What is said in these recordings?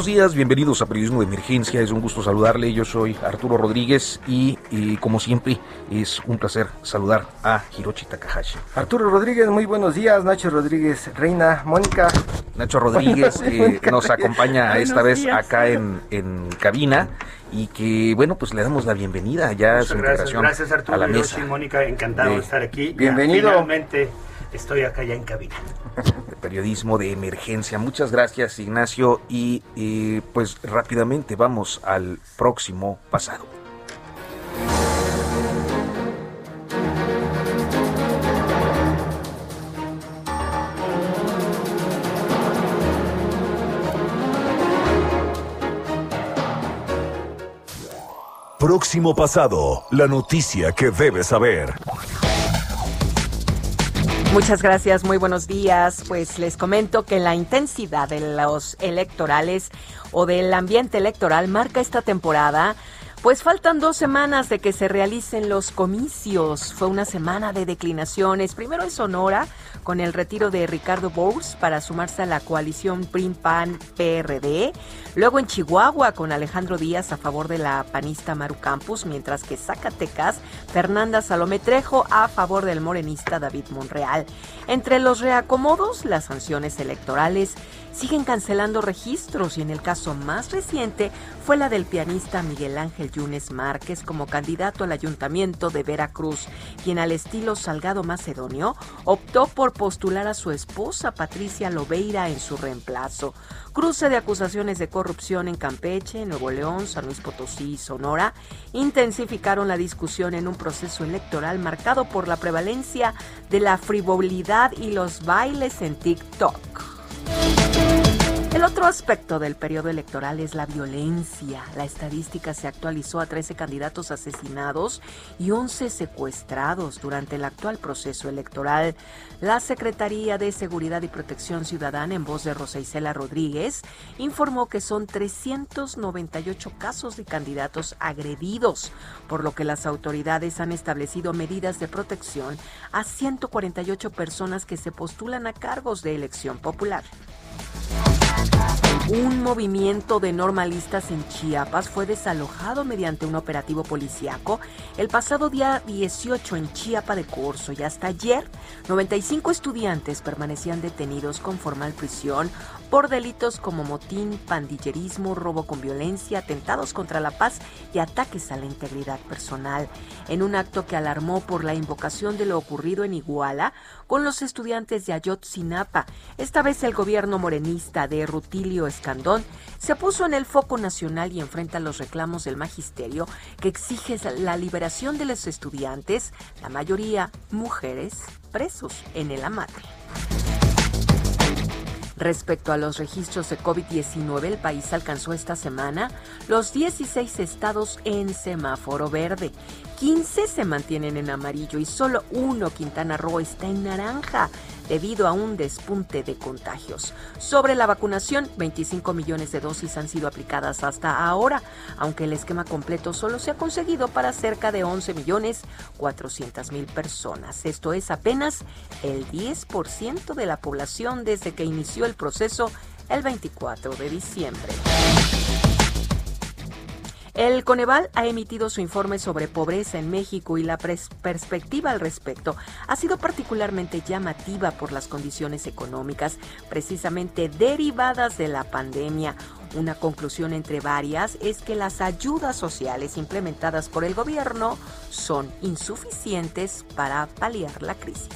Buenos días, bienvenidos a Periodismo de Emergencia. Es un gusto saludarle. Yo soy Arturo Rodríguez y, y, como siempre es un placer saludar a Hiroshi Takahashi. Arturo Rodríguez, muy buenos días. Nacho Rodríguez, Reina, Mónica. Nacho Rodríguez eh, nos acompaña esta vez acá en, en cabina y que bueno pues le damos la bienvenida ya a su gracias, integración gracias Arturo, a la mesa. Hiroshi, Mónica, encantado de, de estar aquí. Bienvenido. Ya, finalmente estoy acá ya en cabina. De periodismo de emergencia. Muchas gracias, Ignacio. Y pues rápidamente vamos al próximo pasado. Próximo pasado, la noticia que debes saber. Muchas gracias, muy buenos días. Pues les comento que la intensidad de los electorales o del ambiente electoral marca esta temporada. Pues faltan dos semanas de que se realicen los comicios. Fue una semana de declinaciones. Primero en Sonora, con el retiro de Ricardo Bowles para sumarse a la coalición PRIM-PAN-PRD. Luego en Chihuahua, con Alejandro Díaz a favor de la panista Maru Campos, mientras que Zacatecas, Fernanda Salomé Trejo a favor del morenista David Monreal. Entre los reacomodos, las sanciones electorales siguen cancelando registros y en el caso más reciente fue la del pianista Miguel Ángel Yunes Márquez como candidato al ayuntamiento de Veracruz, quien al estilo Salgado Macedonio optó por postular a su esposa Patricia Lobeira en su reemplazo. Cruce de acusaciones de corrupción en Campeche, Nuevo León, San Luis Potosí y Sonora intensificaron la discusión en un proceso electoral marcado por la prevalencia de la frivolidad y los bailes en TikTok. El otro aspecto del periodo electoral es la violencia. La estadística se actualizó a 13 candidatos asesinados y 11 secuestrados durante el actual proceso electoral. La Secretaría de Seguridad y Protección Ciudadana, en voz de Rosa Isela Rodríguez, informó que son 398 casos de candidatos agredidos, por lo que las autoridades han establecido medidas de protección a 148 personas que se postulan a cargos de elección popular. Podcast. Un movimiento de normalistas en Chiapas fue desalojado mediante un operativo policiaco el pasado día 18 en Chiapa de Corzo y hasta ayer 95 estudiantes permanecían detenidos con formal prisión por delitos como motín, pandillerismo, robo con violencia, atentados contra la paz y ataques a la integridad personal. En un acto que alarmó por la invocación de lo ocurrido en Iguala con los estudiantes de Ayotzinapa, esta vez el gobierno morenista de Rutilio Escandón se puso en el foco nacional y enfrenta los reclamos del magisterio que exige la liberación de los estudiantes, la mayoría mujeres, presos en el amate. Respecto a los registros de COVID-19, el país alcanzó esta semana los 16 estados en semáforo verde. 15 se mantienen en amarillo y solo uno, Quintana Roo, está en naranja debido a un despunte de contagios. Sobre la vacunación, 25 millones de dosis han sido aplicadas hasta ahora, aunque el esquema completo solo se ha conseguido para cerca de 11 millones 400 mil personas. Esto es apenas el 10% de la población desde que inició el proceso el 24 de diciembre. El Coneval ha emitido su informe sobre pobreza en México y la perspectiva al respecto ha sido particularmente llamativa por las condiciones económicas precisamente derivadas de la pandemia. Una conclusión entre varias es que las ayudas sociales implementadas por el gobierno son insuficientes para paliar la crisis.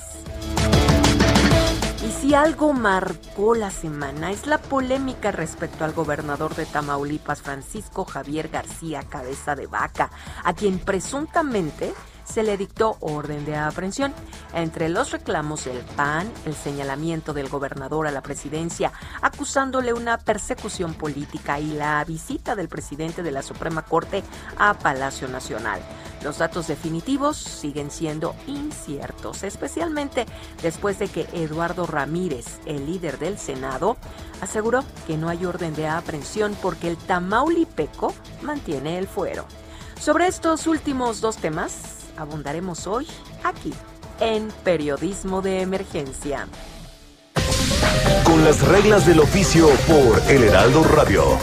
Si algo marcó la semana es la polémica respecto al gobernador de Tamaulipas, Francisco Javier García Cabeza de Vaca, a quien presuntamente se le dictó orden de aprehensión. Entre los reclamos el PAN, el señalamiento del gobernador a la presidencia acusándole una persecución política y la visita del presidente de la Suprema Corte a Palacio Nacional. Los datos definitivos siguen siendo inciertos, especialmente después de que Eduardo Ramírez, el líder del Senado, aseguró que no hay orden de aprehensión porque el Tamaulipeco mantiene el fuero. Sobre estos últimos dos temas abundaremos hoy aquí en Periodismo de Emergencia. Con las reglas del oficio por El Heraldo Radio.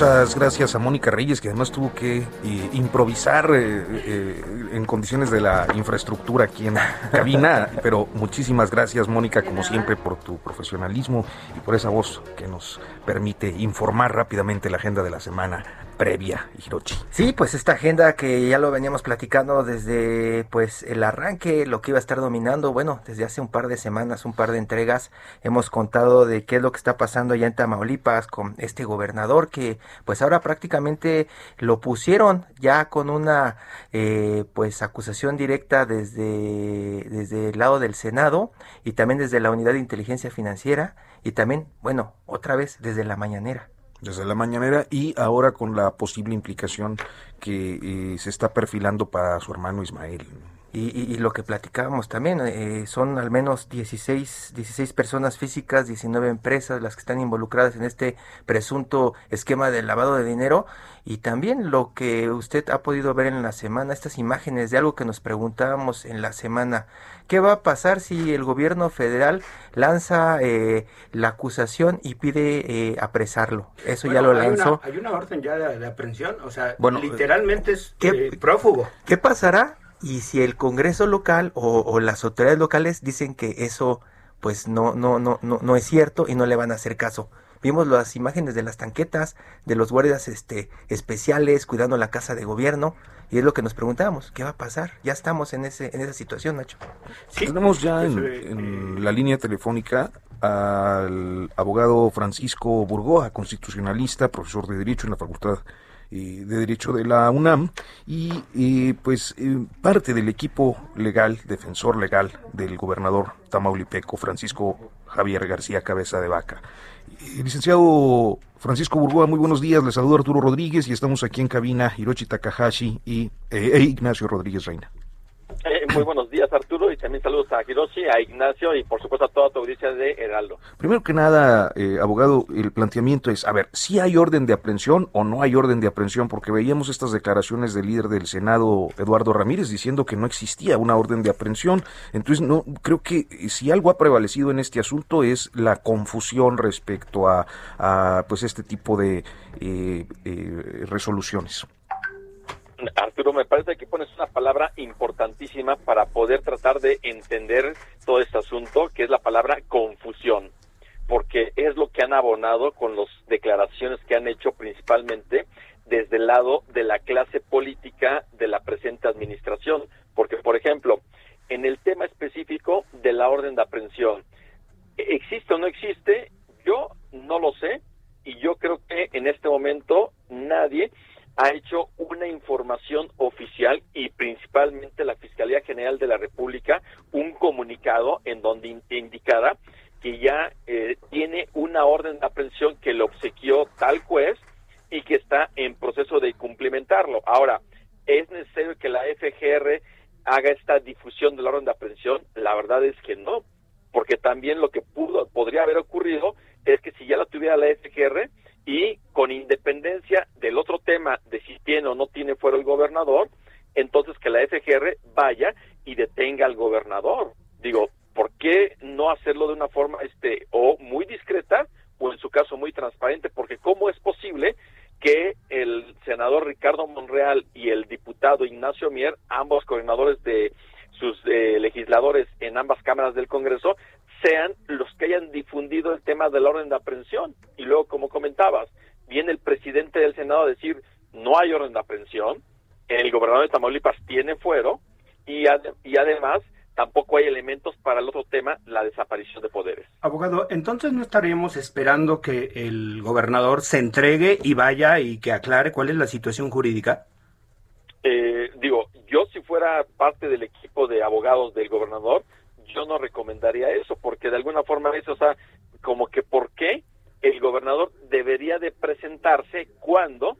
Muchas gracias a Mónica Reyes, que además tuvo que eh, improvisar eh, eh, en condiciones de la infraestructura aquí en cabina. Pero muchísimas gracias, Mónica, como siempre, por tu profesionalismo y por esa voz que nos permite informar rápidamente la agenda de la semana previa, Hirochi. Sí, pues esta agenda que ya lo veníamos platicando desde pues el arranque, lo que iba a estar dominando, bueno, desde hace un par de semanas, un par de entregas, hemos contado de qué es lo que está pasando allá en Tamaulipas con este gobernador que pues ahora prácticamente lo pusieron ya con una eh, pues acusación directa desde, desde el lado del Senado y también desde la Unidad de Inteligencia Financiera y también, bueno, otra vez desde la mañanera desde la mañanera y ahora con la posible implicación que eh, se está perfilando para su hermano Ismael. Y, lo que platicábamos también, eh, son al menos 16, 16 personas físicas, 19 empresas las que están involucradas en este presunto esquema de lavado de dinero y también lo que usted ha podido ver en la semana, estas imágenes de algo que nos preguntábamos en la semana. ¿Qué va a pasar si el gobierno federal lanza eh, la acusación y pide eh, apresarlo? Eso ya lo lanzó. Hay una, orden ya de, aprehensión, o sea, literalmente es ¿qué, prófugo. ¿Qué pasará y si el Congreso local o, las autoridades locales dicen que eso pues no, no, no, no, no es cierto y no le van a hacer caso. Vimos las imágenes de las tanquetas, de los guardias este, especiales cuidando la casa de gobierno. Y es lo que nos preguntábamos, ¿qué va a pasar? Ya estamos en, ese, en esa situación, Nacho. Tenemos ya en, en, la línea telefónica al abogado Francisco Burgoa, constitucionalista, profesor de Derecho en la Facultad de Derecho de la UNAM y pues eh, parte del equipo legal, defensor legal del gobernador tamaulipeco Francisco Javier García Cabeza de Vaca. Eh, licenciado Francisco Burgoa, muy buenos días. Le saludo Arturo Rodríguez y estamos aquí en cabina Hirochi Takahashi y eh, e Ignacio Rodríguez Reina. Eh, muy buenos días, Arturo, y también saludos a Hiroshi, a Ignacio y por supuesto a toda tu audiencia de Heraldo. Primero que nada, eh, abogado, el planteamiento es, a ver, si hay orden de aprehensión o no hay orden de aprehensión, porque veíamos estas declaraciones del líder del Senado, Eduardo Ramírez, diciendo que no existía una orden de aprehensión. Entonces, no creo que si algo ha prevalecido en este asunto es la confusión respecto a, pues este tipo de eh, resoluciones. Arturo, me parece que pones una palabra importantísima para poder tratar de entender todo este asunto, que es la palabra confusión, porque es lo que han abonado con las declaraciones que han hecho principalmente desde el lado de la clase política de la presente administración, porque, por ejemplo, en el tema específico de la orden de aprehensión, ¿existe o no existe? Yo no lo sé y yo creo que en este momento nadie ha hecho una información oficial y principalmente la Fiscalía General de la República un comunicado en donde indicara que ya eh, tiene una orden de aprehensión que le obsequió tal juez y que está en proceso de cumplimentarlo. Ahora, ¿es necesario que la FGR haga esta difusión de la orden de aprehensión? La verdad es que no, porque también lo que pudo, podría haber ocurrido es que si ya la tuviera la FGR, y con independencia del otro tema de si tiene o no tiene fuero el gobernador, entonces que la FGR vaya y detenga al gobernador. Digo, ¿por qué no hacerlo de una forma este o muy discreta o en su caso muy transparente? Porque ¿cómo es posible que el senador Ricardo Monreal y el diputado Ignacio Mier, ambos coordinadores de sus eh, legisladores en ambas cámaras del Congreso, sean hayan difundido el tema del orden de aprehensión. Y luego, como comentabas, viene el presidente del Senado a decir, no hay orden de aprehensión, el gobernador de Tamaulipas tiene fuero y, y además tampoco hay elementos para el otro tema, la desaparición de poderes. Abogado, entonces no estaríamos esperando que el gobernador se entregue y vaya y que aclare cuál es la situación jurídica. Eh, digo, yo si fuera parte del equipo de abogados del gobernador, yo no recomendaría eso, porque de alguna forma eso, o sea, como que por qué el gobernador debería de presentarse cuando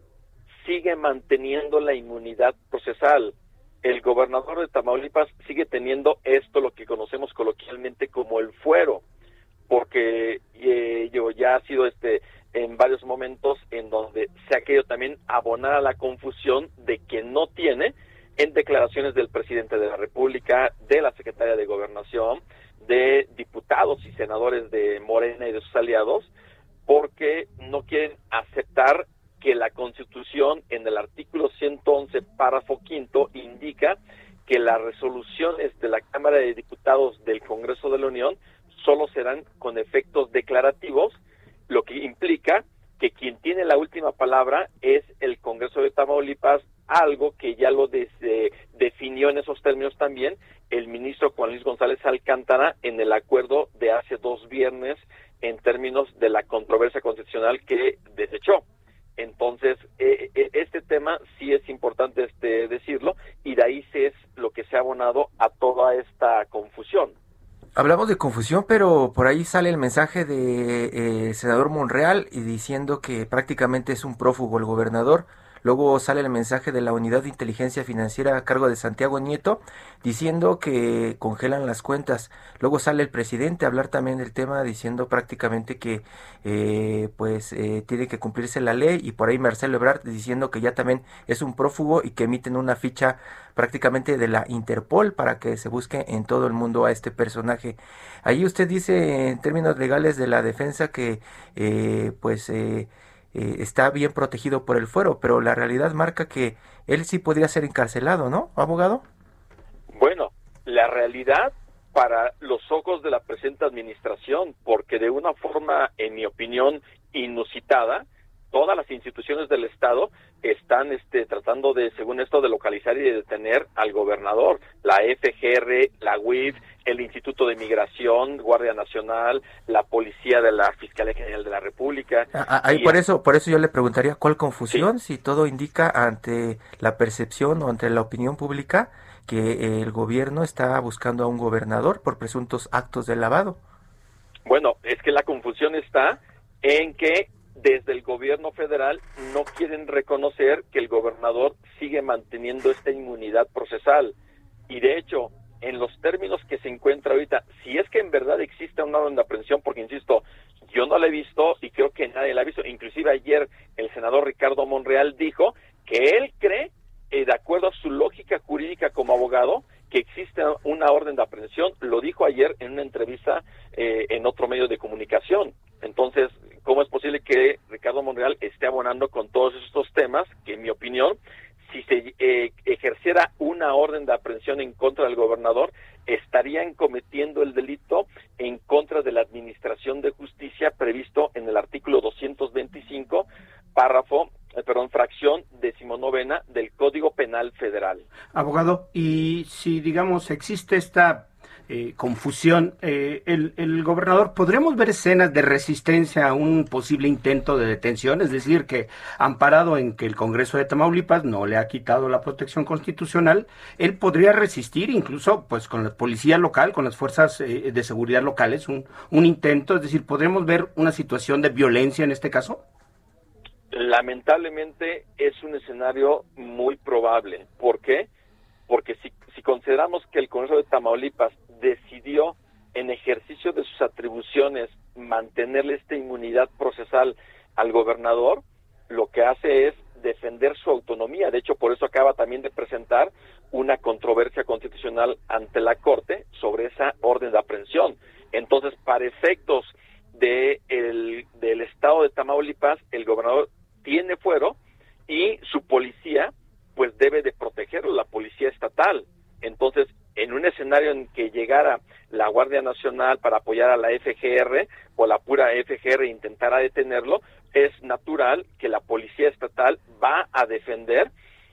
sigue manteniendo la inmunidad procesal. El gobernador de Tamaulipas sigue teniendo esto, lo que conocemos coloquialmente como el fuero, porque eh, yo ya ha sido este en varios momentos en donde se ha querido también abonar a la confusión de que no tiene en declaraciones del presidente de la República, de la secretaria de Gobernación, de diputados y senadores de Morena y de sus aliados, porque no quieren aceptar que la Constitución en el artículo 111, párrafo quinto, indica que las resoluciones de la Cámara de Diputados del Congreso de la Unión solo serán con efectos declarativos, lo que implica que quien tiene la última palabra es el Congreso de Tamaulipas, algo que ya lo definió en esos términos también el ministro Juan Luis González Alcántara en el acuerdo de hace dos viernes en términos de la controversia constitucional que desechó. Entonces, eh, eh, este tema sí es importante este, decirlo y de ahí es lo que se ha abonado a toda esta confusión. Hablamos de confusión, pero por ahí sale el mensaje de eh, senador Monreal y diciendo que prácticamente es un prófugo el gobernador Luego sale el mensaje de la Unidad de Inteligencia Financiera a cargo de Santiago Nieto diciendo que congelan las cuentas. Luego sale el presidente a hablar también del tema diciendo prácticamente que eh, pues eh, tiene que cumplirse la ley y por ahí Marcelo Ebrard diciendo que ya también es un prófugo y que emiten una ficha prácticamente de la Interpol para que se busque en todo el mundo a este personaje. Ahí usted dice en términos legales de la defensa que eh, pues eh, eh, está bien protegido por el fuero, pero la realidad marca que él sí podría ser encarcelado, ¿no, abogado? Bueno, la realidad para los ojos de la presente administración, porque de una forma, en mi opinión, inusitada, todas las instituciones del Estado están este, tratando de, según esto, de localizar y de detener al gobernador. La FGR, la UIF, el Instituto de Migración, Guardia Nacional, la Policía de la Fiscalía General de la República. Ah, ah, ahí por eso, por eso yo le preguntaría cuál confusión si todo indica ante la percepción o ante la opinión pública que el gobierno está buscando a un gobernador por presuntos actos de lavado. Bueno, es que la confusión está en que desde el gobierno federal no quieren reconocer que el gobernador sigue manteniendo esta inmunidad procesal. Y de hecho, en los términos que se encuentra ahorita, si es que en verdad existe una orden de aprehensión, porque insisto, yo no la he visto y creo que nadie la ha visto, inclusive ayer el senador Ricardo Monreal dijo que él cree, eh, de acuerdo a su lógica jurídica como abogado, que existe una orden de aprehensión, lo dijo ayer en una entrevista eh, en otro medio de comunicación. Entonces, ¿cómo es posible que Ricardo Monreal esté abonando con todos estos temas que, en mi opinión, si se eh, ejerciera una orden de aprehensión en contra del gobernador, estarían cometiendo el delito en contra de la Administración de Justicia previsto en el artículo 225, párrafo, eh, perdón, fracción decimonovena del Código Penal Federal. Abogado, y si digamos existe esta eh, confusión. Eh, el, gobernador, ¿podremos ver escenas de resistencia a un posible intento de detención? Es decir, que amparado en que el Congreso de Tamaulipas no le ha quitado la protección constitucional, él podría resistir incluso pues con la policía local, con las fuerzas eh, de seguridad locales, un, un intento. Es decir, ¿podremos ver una situación de violencia en este caso? Lamentablemente es un escenario muy probable. ¿Por qué? Porque si, si consideramos que el Congreso de Tamaulipas decidió en ejercicio de sus atribuciones mantenerle esta inmunidad procesal al gobernador, lo que hace es defender su autonomía. De hecho, por eso acaba también de presentar una controversia constitucional ante la Corte sobre esa orden de aprehensión. Entonces, para efectos de el, del Estado de Tamaulipas, el gobernador tiene fuero y su policía pues debe de protegerlo la policía estatal. Entonces, en un escenario en que llegara la Guardia Nacional para apoyar a la FGR o la pura FGR e intentara detenerlo, es natural que la policía estatal va a defender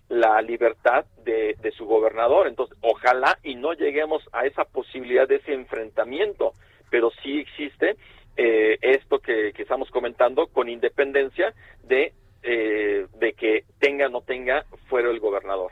la libertad de, su gobernador. Entonces, ojalá y no lleguemos a esa posibilidad de ese enfrentamiento, pero sí existe eh, esto que, estamos comentando con independencia de, eh, de que tenga o no tenga fuera el gobernador.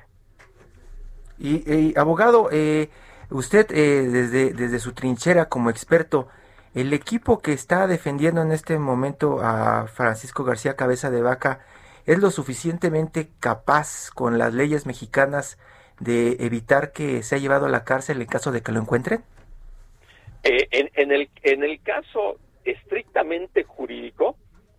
Y, abogado, eh, usted desde, desde su trinchera como experto, el equipo que está defendiendo en este momento a Francisco García Cabeza de Vaca, es lo suficientemente capaz con las leyes mexicanas de evitar que sea llevado a la cárcel en caso de que lo encuentren? Eh, en, el, en el caso estrictamente jurídico,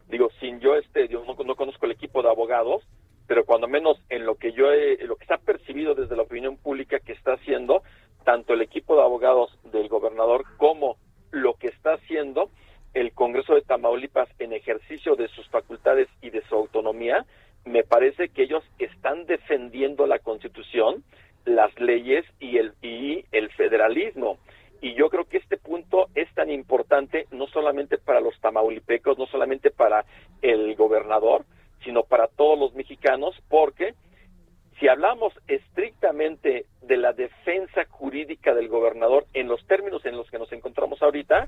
digo, sin yo este, yo no, conozco el equipo de abogados, pero cuando menos en lo que yo he, lo que se ha percibido desde la opinión pública que está haciendo tanto el equipo de abogados del gobernador como lo que está haciendo el Congreso de Tamaulipas en ejercicio de sus facultades y de su autonomía, me parece que ellos están defendiendo la Constitución, las leyes y el, y el federalismo. Y yo creo que este punto es tan importante no solamente para los tamaulipecos, no solamente para el gobernador, sino para todos los mexicanos, porque si hablamos estrictamente de la defensa jurídica del gobernador en los términos en los que nos encontramos ahorita,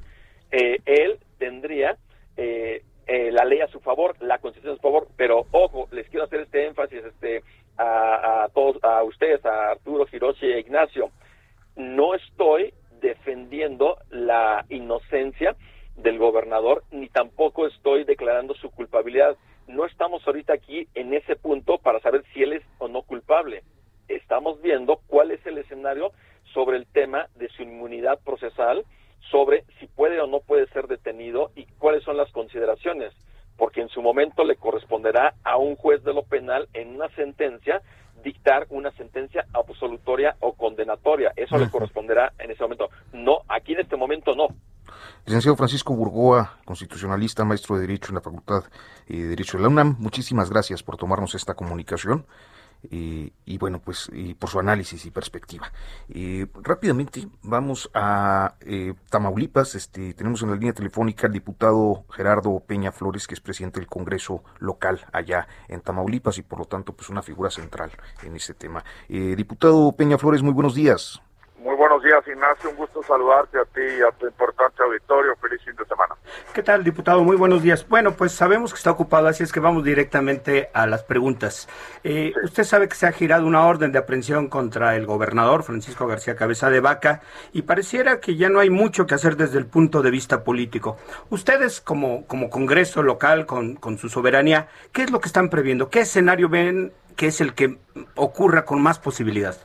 eh, él tendría eh, eh, la ley a su favor, la constitución a su favor, pero ojo, les quiero hacer este énfasis este, a, todos, a ustedes, a Arturo, Hiroshi e Ignacio, no estoy defendiendo la inocencia del gobernador, ni tampoco estoy declarando su culpabilidad. No estamos ahorita aquí en ese punto para saber si él es o no culpable. Estamos viendo cuál es el escenario sobre el tema de su inmunidad procesal, sobre si puede o no puede ser detenido y cuáles son las consideraciones, porque en su momento le corresponderá a un juez de lo penal en una sentencia dictar una sentencia absolutoria o condenatoria. Eso le corresponderá en ese momento. No, aquí en este momento no. Licenciado Francisco Burgoa, constitucionalista, maestro de Derecho en la Facultad de Derecho de la UNAM, muchísimas gracias por tomarnos esta comunicación y bueno, pues y por su análisis y perspectiva. rápidamente vamos a eh, Tamaulipas. Este, tenemos en la línea telefónica al diputado Gerardo Peña Flores, que es presidente del Congreso local allá en Tamaulipas y por lo tanto pues una figura central en este tema. Eh, diputado Peña Flores, muy buenos días. Buenos días, Ignacio. Un gusto saludarte a ti y a tu importante auditorio. Feliz fin de semana. ¿Qué tal, diputado? Muy buenos días. Bueno, pues sabemos que está ocupado, así es que vamos directamente a las preguntas. Eh, usted sabe que se ha girado una orden de aprehensión contra el gobernador Francisco García Cabeza de Vaca y pareciera que ya no hay mucho que hacer desde el punto de vista político. Ustedes, como, como Congreso local, con, con su soberanía, ¿qué es lo que están previendo? ¿Qué escenario ven que es el que ocurra con más posibilidad?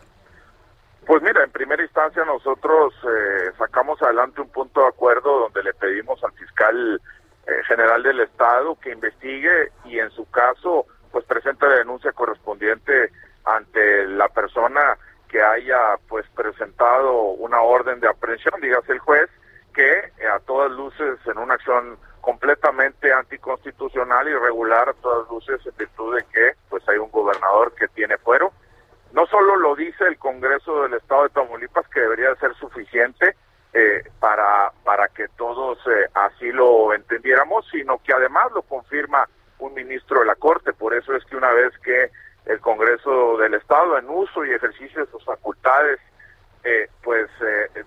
Pues mira, en primera instancia nosotros eh, sacamos adelante un punto de acuerdo donde le pedimos al fiscal eh, general del Estado que investigue y en su caso pues presente la denuncia correspondiente ante la persona que haya pues presentado una orden de aprehensión, dígase el juez, que eh, a todas luces en una acción completamente anticonstitucional y irregular, a todas luces en virtud de que pues hay un gobernador que tiene fuero no solo lo dice el Congreso del Estado de Tamaulipas, que debería ser suficiente eh, para, para que todos eh, así lo entendiéramos, sino que además lo confirma un ministro de la Corte. Por eso es que una vez que el Congreso del Estado, en uso y ejercicio de sus facultades, eh, pues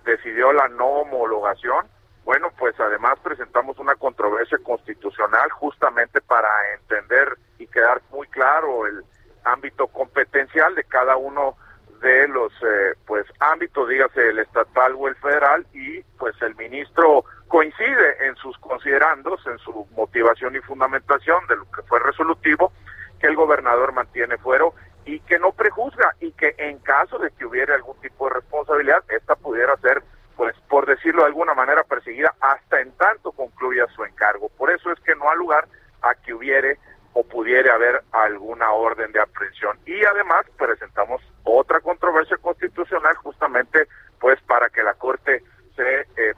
decidió la no homologación, bueno, pues además presentamos una controversia constitucional justamente para entender y quedar muy claro el ámbito competencial de cada uno de los eh, pues ámbitos, dígase el estatal o el federal, y pues el ministro coincide en sus considerandos, en su motivación y fundamentación de lo que fue resolutivo, que el gobernador mantiene fuero y que no prejuzga y que en caso de que hubiera algún tipo de responsabilidad, esta pudiera ser, pues por decirlo de alguna manera, perseguida hasta en tanto concluya su encargo. Por eso es que no ha lugar a que hubiere o pudiera haber alguna orden de aprehensión. Y además presentamos otra controversia constitucional justamente pues para que la Corte se eh,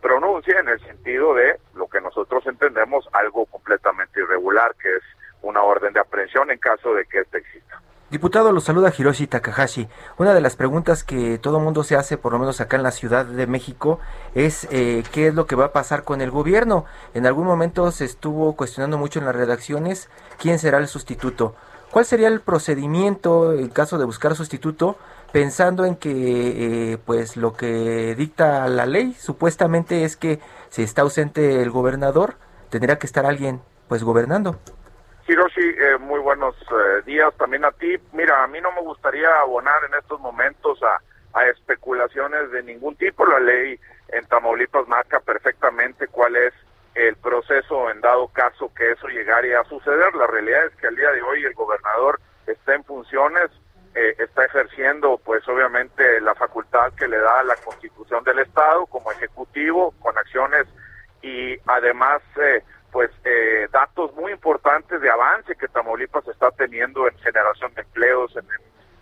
pronuncie en el sentido de lo que nosotros entendemos algo completamente irregular, que es una orden de aprehensión en caso de que éste exista. Diputado, lo saluda Hiroshi Takahashi. Una de las preguntas que todo mundo se hace, por lo menos acá en la Ciudad de México, es eh, qué es lo que va a pasar con el gobierno. En algún momento se estuvo cuestionando mucho en las redacciones quién será el sustituto. ¿Cuál sería el procedimiento en caso de buscar sustituto? Pensando en que, eh, pues, lo que dicta la ley supuestamente es que si está ausente el gobernador, tendría que estar alguien, pues, gobernando. Hiroshi, eh, muy buenos eh, días también a ti. Mira, a mí no me gustaría abonar en estos momentos a, especulaciones de ningún tipo. La ley en Tamaulipas marca perfectamente cuál es el proceso en dado caso que eso llegara a suceder. La realidad es que al día de hoy el gobernador está en funciones, eh, está ejerciendo pues obviamente la facultad que le da la constitución del Estado como ejecutivo con acciones y además eh, pues eh, datos muy importantes de avance que Tamaulipas está teniendo en generación de empleos,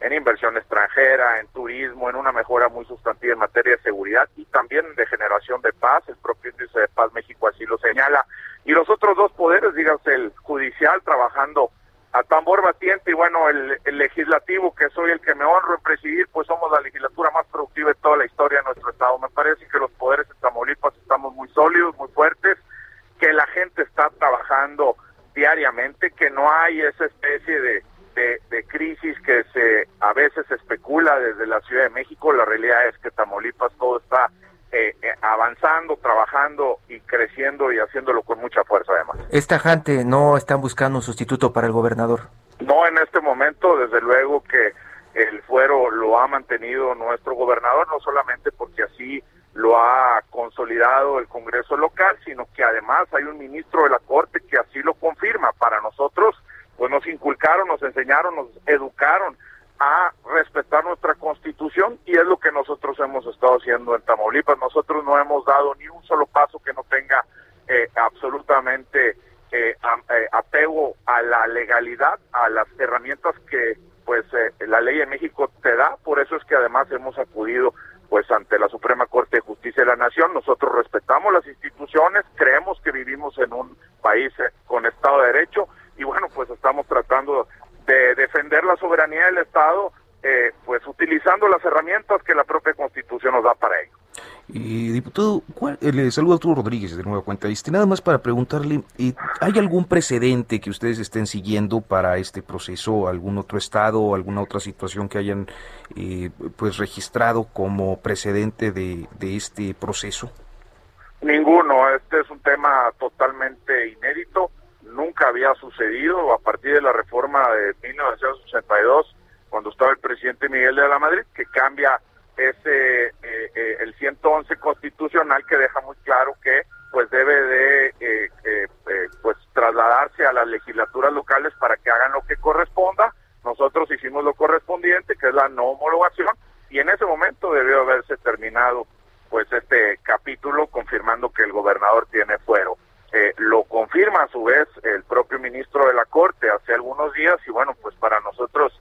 en, inversión extranjera, en turismo, en una mejora muy sustantiva en materia de seguridad y también de generación de paz. El propio índice de paz México así lo señala. Y los otros dos poderes, dígase el judicial trabajando a tambor batiente y bueno, el, legislativo, que soy el que me honro en presidir, pues somos la legislatura más productiva de toda la historia de nuestro estado. Me parece que los poderes en Tamaulipas estamos muy sólidos, muy fuertes que la gente está trabajando diariamente, que no hay esa especie de, de, crisis que se a veces especula desde la Ciudad de México. La realidad es que Tamaulipas todo está eh, eh, avanzando, trabajando y creciendo y haciéndolo con mucha fuerza además. ¿Esta gente no están buscando un sustituto para el gobernador? No en este momento, desde luego que el fuero lo ha mantenido nuestro gobernador, no solamente porque así lo ha consolidado el Congreso local, sino que además hay un ministro de la Corte que así lo confirma. Para nosotros, pues nos inculcaron, nos enseñaron, nos educaron a respetar nuestra constitución y es lo que nosotros hemos estado haciendo en Tamaulipas. Nosotros no hemos dado ni un solo paso que no tenga eh, absolutamente eh, eh, apego a la legalidad, a las herramientas que pues la ley en México te da. Por eso es que además hemos acudido pues ante la Suprema Corte de Justicia de la Nación. Nosotros respetamos las instituciones, creemos que vivimos en un país eh, con Estado de Derecho y bueno, pues estamos tratando de defender la soberanía del Estado, eh, pues utilizando las herramientas que la propia Constitución nos da para ello. Y diputado, eh, le saludo a Arturo Rodríguez de Nueva Cuenta. Este, nada más para preguntarle, eh, ¿hay algún precedente que ustedes estén siguiendo para este proceso? ¿Algún otro estado o alguna otra situación que hayan eh, pues registrado como precedente de, de este proceso? Ninguno. Este es un tema totalmente inédito. Nunca había sucedido a partir de la reforma de 1982, cuando estaba el presidente Miguel de la Madrid, que cambia ese eh, eh, el 111 constitucional que deja muy claro que pues debe de eh, eh, pues trasladarse a las legislaturas locales para que hagan lo que corresponda. Nosotros hicimos lo correspondiente que es la no homologación y en ese momento debió haberse terminado pues este capítulo confirmando que el gobernador tiene fuero. Lo confirma a su vez el propio ministro de la corte hace algunos días y bueno pues para nosotros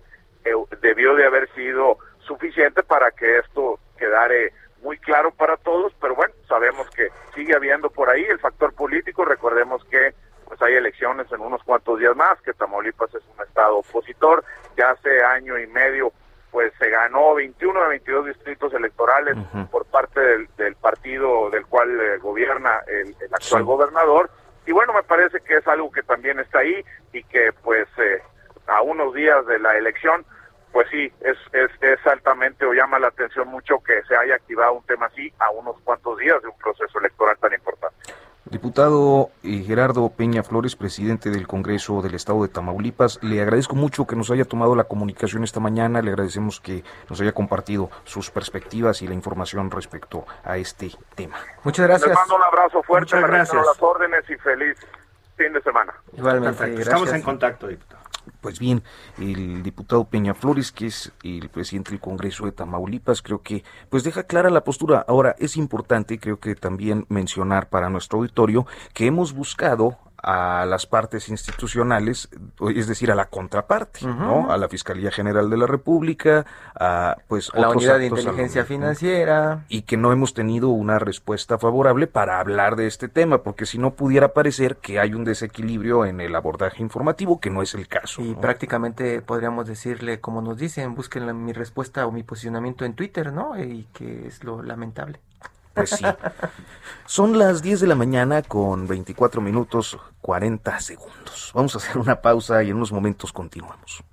debió de haber sido suficiente para que esto quedare muy claro para todos, pero bueno, sabemos que sigue habiendo por ahí el factor político, recordemos que pues hay elecciones en unos cuantos días más, que Tamaulipas es un estado opositor, ya hace año y medio pues se ganó 21 de 22 distritos electorales por parte del, del, partido del cual eh, gobierna el, el actual sí. gobernador. Y bueno, me parece que es algo que también está ahí y que pues eh, a unos días de la elección pues sí, es, es, es, altamente o llama la atención mucho que se haya activado un tema así a unos cuantos días de un proceso electoral tan importante. Diputado eh, Gerardo Peña Flores, presidente del Congreso del Estado de Tamaulipas, le agradezco mucho que nos haya tomado la comunicación esta mañana, le agradecemos que nos haya compartido sus perspectivas y la información respecto a este tema. Muchas gracias. Les mando un abrazo fuerte, Muchas gracias. las órdenes y feliz fin de semana. Igualmente, Perfecto. Estamos en contacto, diputado. Pues bien, el diputado Peña Flores, que es el presidente del Congreso de Tamaulipas, creo que pues deja clara la postura. Ahora, es importante, creo que también mencionar para nuestro auditorio que hemos buscado a las partes institucionales, es decir, a la contraparte, ¿no? A la Fiscalía General de la República, a pues la Unidad de Inteligencia Financiera y que no hemos tenido una respuesta favorable para hablar de este tema, porque si no pudiera parecer que hay un desequilibrio en el abordaje informativo, que no es el caso. Y prácticamente podríamos decirle, como nos dicen, busquen mi respuesta o mi posicionamiento en Twitter, ¿no? Y que es lo lamentable. Pues sí. Son las 10 de la mañana con 24 minutos 40 segundos. Vamos a hacer una pausa y en unos momentos continuamos.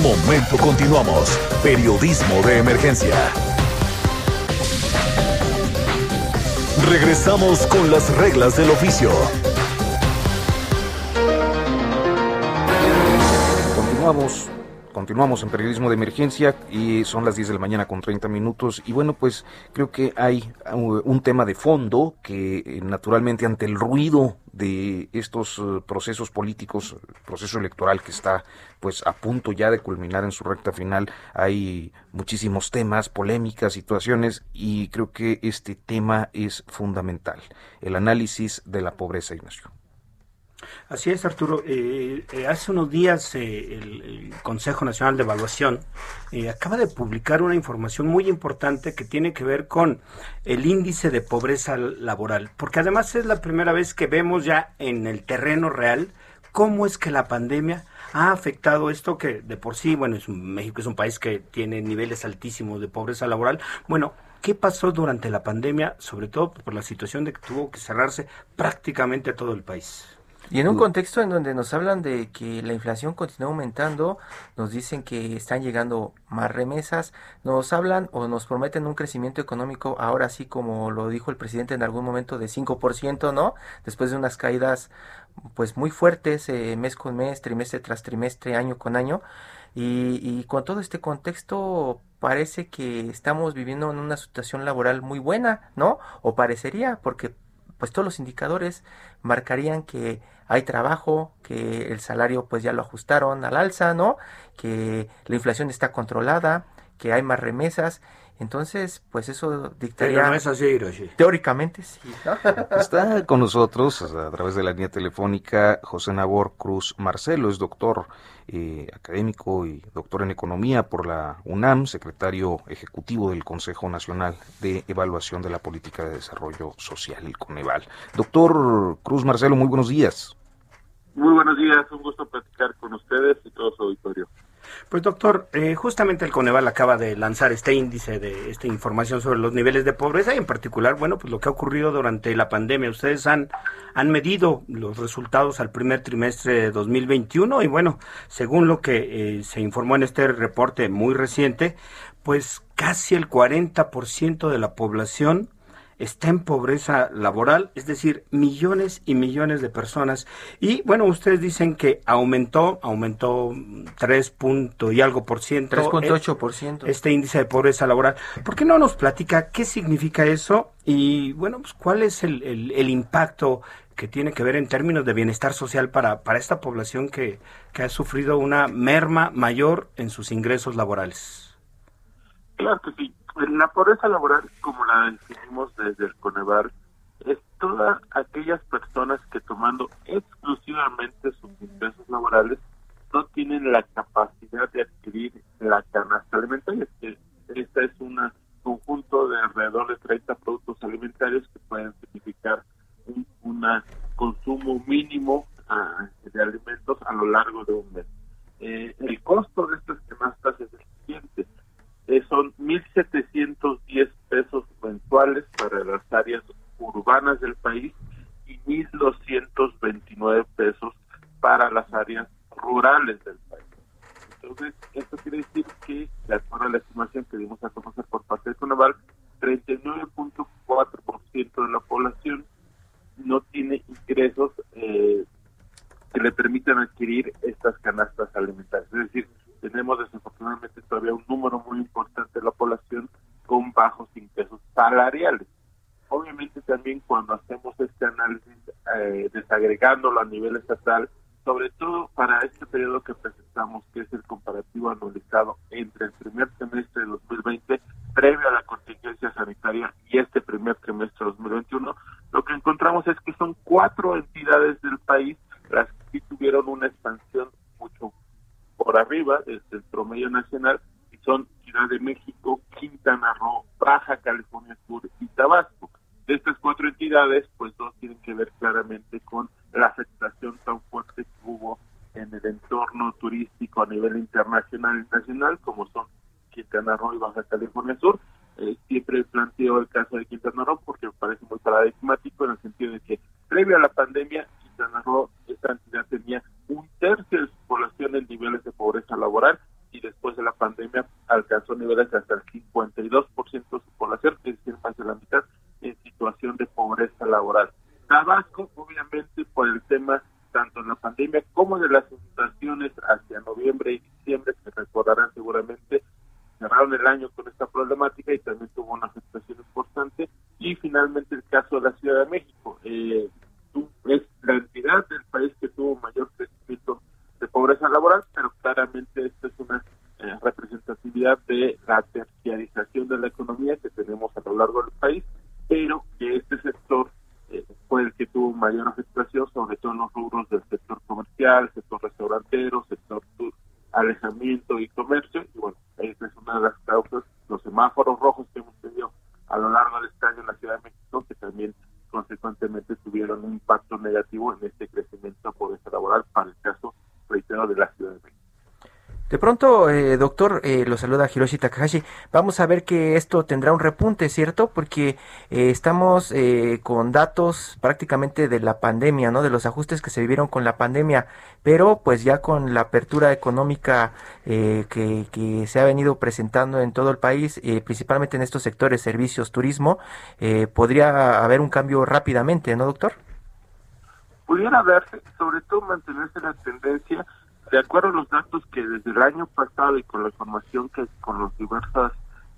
Momento continuamos. Periodismo de emergencia. Regresamos con las reglas del oficio. Continuamos Continuamos en periodismo de emergencia y son las 10 de la mañana con 30 minutos y bueno pues creo que hay uh, un tema de fondo que eh, naturalmente ante el ruido de estos uh, procesos políticos, proceso electoral que está pues a punto ya de culminar en su recta final, hay muchísimos temas, polémicas, situaciones y creo que este tema es fundamental, el análisis de la pobreza, Ignacio. Así es, Arturo. Eh, eh, hace unos días eh, el, Consejo Nacional de Evaluación acaba de publicar una información muy importante que tiene que ver con el índice de pobreza laboral, porque además es la primera vez que vemos ya en el terreno real cómo es que la pandemia ha afectado esto que de por sí, bueno, es México es un país que tiene niveles altísimos de pobreza laboral. Bueno, ¿qué pasó durante la pandemia, sobre todo por la situación de que tuvo que cerrarse prácticamente todo el país? Y en un contexto en donde nos hablan de que la inflación continúa aumentando, nos dicen que están llegando más remesas, nos hablan o nos prometen un crecimiento económico, ahora sí como lo dijo el presidente en algún momento de 5%, ¿no? Después de unas caídas pues muy fuertes eh, mes con mes, trimestre tras trimestre, año con año. Y, y con todo este contexto parece que estamos viviendo en una situación laboral muy buena, ¿no? O parecería, porque pues todos los indicadores marcarían que hay trabajo, que el salario pues ya lo ajustaron al alza, ¿no? Que la inflación está controlada, que hay más remesas. Entonces, pues eso dictaría... no es así, Hiroshi. Teóricamente sí. Está con nosotros a través de la línea telefónica José Nabor Cruz Marcelo, es doctor eh, académico y doctor en economía por la UNAM, secretario ejecutivo del Consejo Nacional de Evaluación de la Política de Desarrollo Social, el CONEVAL. Doctor Cruz Marcelo, muy buenos días. Muy buenos días, un gusto platicar con ustedes y todo su auditorio. Pues doctor, eh, justamente el Coneval acaba de lanzar este índice de esta información sobre los niveles de pobreza y en particular, bueno, pues lo que ha ocurrido durante la pandemia. Ustedes han, han medido los resultados al primer trimestre de 2021 y bueno, según lo que eh, se informó en este reporte muy reciente, pues casi el 40% de la población está en pobreza laboral, es decir, millones y millones de personas. Y bueno, ustedes dicen que aumentó, aumentó 3 punto y algo por ciento. 3.8 por ciento. Este índice de pobreza laboral. ¿Por qué no nos platica qué significa eso? Y bueno, pues cuál es el, el, impacto que tiene que ver en términos de bienestar social para, para esta población que, que ha sufrido una merma mayor en sus ingresos laborales. Claro que sí. La pobreza laboral, como la definimos desde el Conevar, es todas aquellas personas que tomando exclusivamente sus ingresos laborales no tienen la capacidad de adquirir la canasta alimentaria. Esta es un conjunto de alrededor de 30 productos alimentarios que pueden significar un consumo mínimo ah, de alimentos a lo largo de un mes. Eh, el costo de estas canastas es eh, son 1.710 pesos mensuales para las áreas urbanas del país y 1.229 pesos para las áreas rurales del país. Entonces, esto quiere decir que, de acuerdo a la estimación que dimos a conocer por parte de Conaval, 39.4% de la población no tiene ingresos eh, que le permitan adquirir estas canastas alimentarias. Es decir, tenemos desafortunadamente todavía un número muy importante bajos ingresos salariales. Obviamente también cuando hacemos este análisis eh, a nivel estatal, sobre todo para este periodo que presentamos, que es el comparativo anualizado entre el primer semestre de 2020, previo a la contingencia sanitaria, y este primer trimestre de 2021, lo que encontramos es que son cuatro entidades del país las que tuvieron una expansión mucho por arriba desde el promedio nacional, y son Ciudad de México, Quintana Roo, Baja California Sur y Tabasco. De estas cuatro entidades, pues dos tienen que ver claramente con la afectación tan fuerte que hubo en el entorno turístico a nivel internacional y nacional, como son Quintana Roo y Baja California Sur. Eh, siempre planteo el caso de Quintana Roo porque me parece muy paradigmático en el sentido de que previo a la pandemia, Quintana Roo, esta entidad tenía un tercio de su población en niveles de pobreza laboral y después la pandemia alcanzó niveles de hasta el 52% de su población, es decir, más de la mitad, en situación de pobreza laboral. Tabasco, obviamente, por el tema tanto de la pandemia como de las inundaciones hacia noviembre y diciembre, que recordarán seguramente, cerraron el año con esta problemática y también tuvo una afectación importante. Y finalmente el caso de la Ciudad de México. Eh, es la entidad del país que tuvo mayor crecimiento de pobreza laboral, pero claramente esta es una eh, representatividad de la terciarización de la economía que tenemos a lo largo del país, pero que este sector eh, fue el que tuvo mayor afectación, sobre todo en los rubros del sector comercial, sector restaurantero, sector alejamiento y comercio. Y bueno, esa es una de las causas, los semáforos rojos que hemos tenido a lo largo de este año en la Ciudad de México, que también consecuentemente tuvieron un impacto negativo en este crecimiento por esta laboral para el caso, reitero, de la Ciudad de México. De eh, doctor, eh, lo saluda Hiroshi Takahashi. Vamos a ver que esto tendrá un repunte, ¿cierto? Porque eh, estamos eh, con datos prácticamente de la pandemia, ¿no? De los ajustes que se vivieron con la pandemia, pero pues ya con la apertura económica eh, que, que se ha venido presentando en todo el país, principalmente en estos sectores, servicios, turismo, podría haber un cambio rápidamente, ¿no, doctor? Pudiera verse, sobre todo mantenerse la tendencia de acuerdo a los datos que desde el año pasado y con la información que con las diversas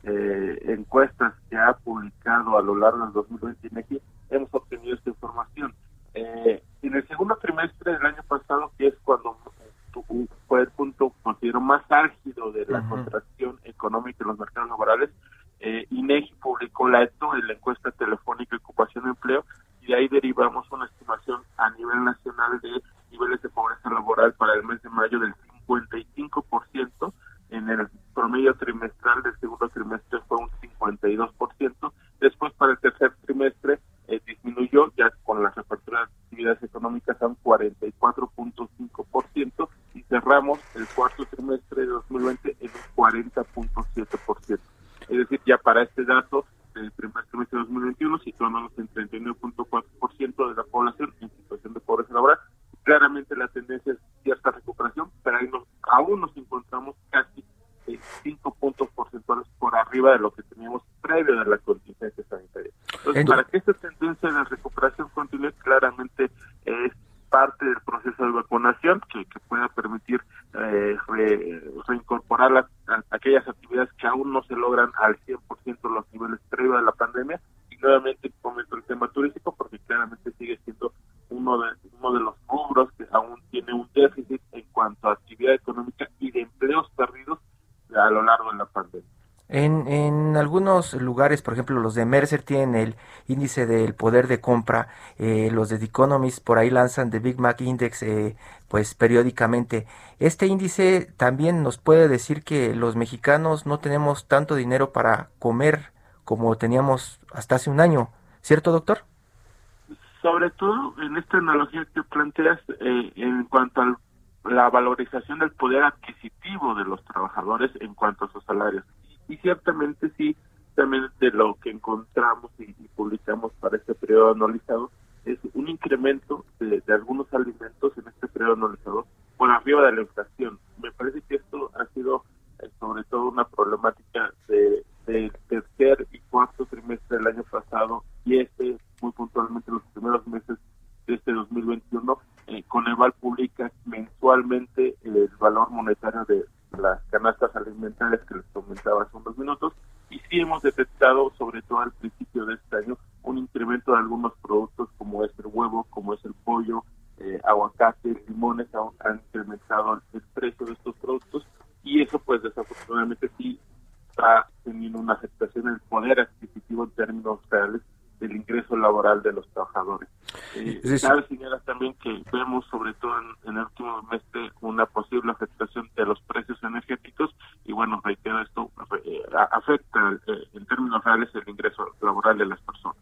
eh, encuestas que ha publicado a lo largo del 2020 INEGI, hemos obtenido esta información. Eh, en el segundo trimestre del año pasado, que es cuando tu- fue el punto, considero, más álgido de la contracción económica en los mercados laborales, eh, INEGI publicó la ETO, la encuesta telefónica de ocupación y empleo, y de ahí derivamos una estimación a nivel nacional de niveles de pobreza laboral para el mes de mayo del 55%, en el promedio trimestral del segundo trimestre fue un 52%, después para el tercer trimestre eh, disminuyó ya con la reapertura de actividades económicas a un 44.5% y cerramos el cuarto trimestre de 2020 en un 40.7%. Es decir, ya para este dato del primer trimestre de 2021 situándonos en 39.4% de la población en situación de pobreza laboral. Claramente la tendencia es cierta recuperación, pero ahí nos- aún nos encontramos casi eh, 5 puntos porcentuales por arriba de lo que teníamos previo de la contingencia sanitaria. Entonces, Ent- para que esta tendencia de recuperación continúe, claramente es parte del proceso de vacunación que, que pueda permitir eh, re- reincorporar las- a- aquellas actividades que aún no se logran al 100% los niveles previos de la pandemia y nuevamente comento el tema turístico porque claramente sigue siendo uno de uno de los rubros que aún tiene un déficit en cuanto a actividad económica y de empleos perdidos a lo largo de la pandemia. En, en algunos lugares, por ejemplo, los de Mercer tienen el índice del poder de compra, eh, los de The Economist por ahí lanzan The Big Mac Index, eh, pues periódicamente. Este índice también nos puede decir que los mexicanos no tenemos tanto dinero para comer como teníamos hasta hace un año, ¿cierto, doctor? sobre todo en esta analogía que planteas eh, en cuanto a la valorización del poder adquisitivo de los trabajadores en cuanto a sus salarios. Y ciertamente sí, de lo que encontramos y, y publicamos para este periodo analizado, es un incremento de, de algunos alimentos en este periodo analizado por arriba de la inflación. Me parece que esto ha sido eh, sobre todo una problemática de, del tercer y cuarto trimestre del año pasado y este muy puntualmente los primeros meses de este 2021 eh, Coneval publica mensualmente el valor monetario de las canastas alimentarias que les comentaba hace unos minutos y sí hemos detectado sobre todo al principio de este año, un incremento de algunos productos como es el huevo, como es el pollo, eh, aguacate, limones, han incrementado el precio de estos productos y eso pues desafortunadamente sí está teniendo una afectación en el poder adquisitivo en términos reales del ingreso laboral de los trabajadores. Eh, cabe señalar también que vemos, sobre todo en, el último mes, una posible afectación de los precios energéticos y bueno, reitero, esto eh, afecta eh, en términos reales el ingreso laboral de las personas.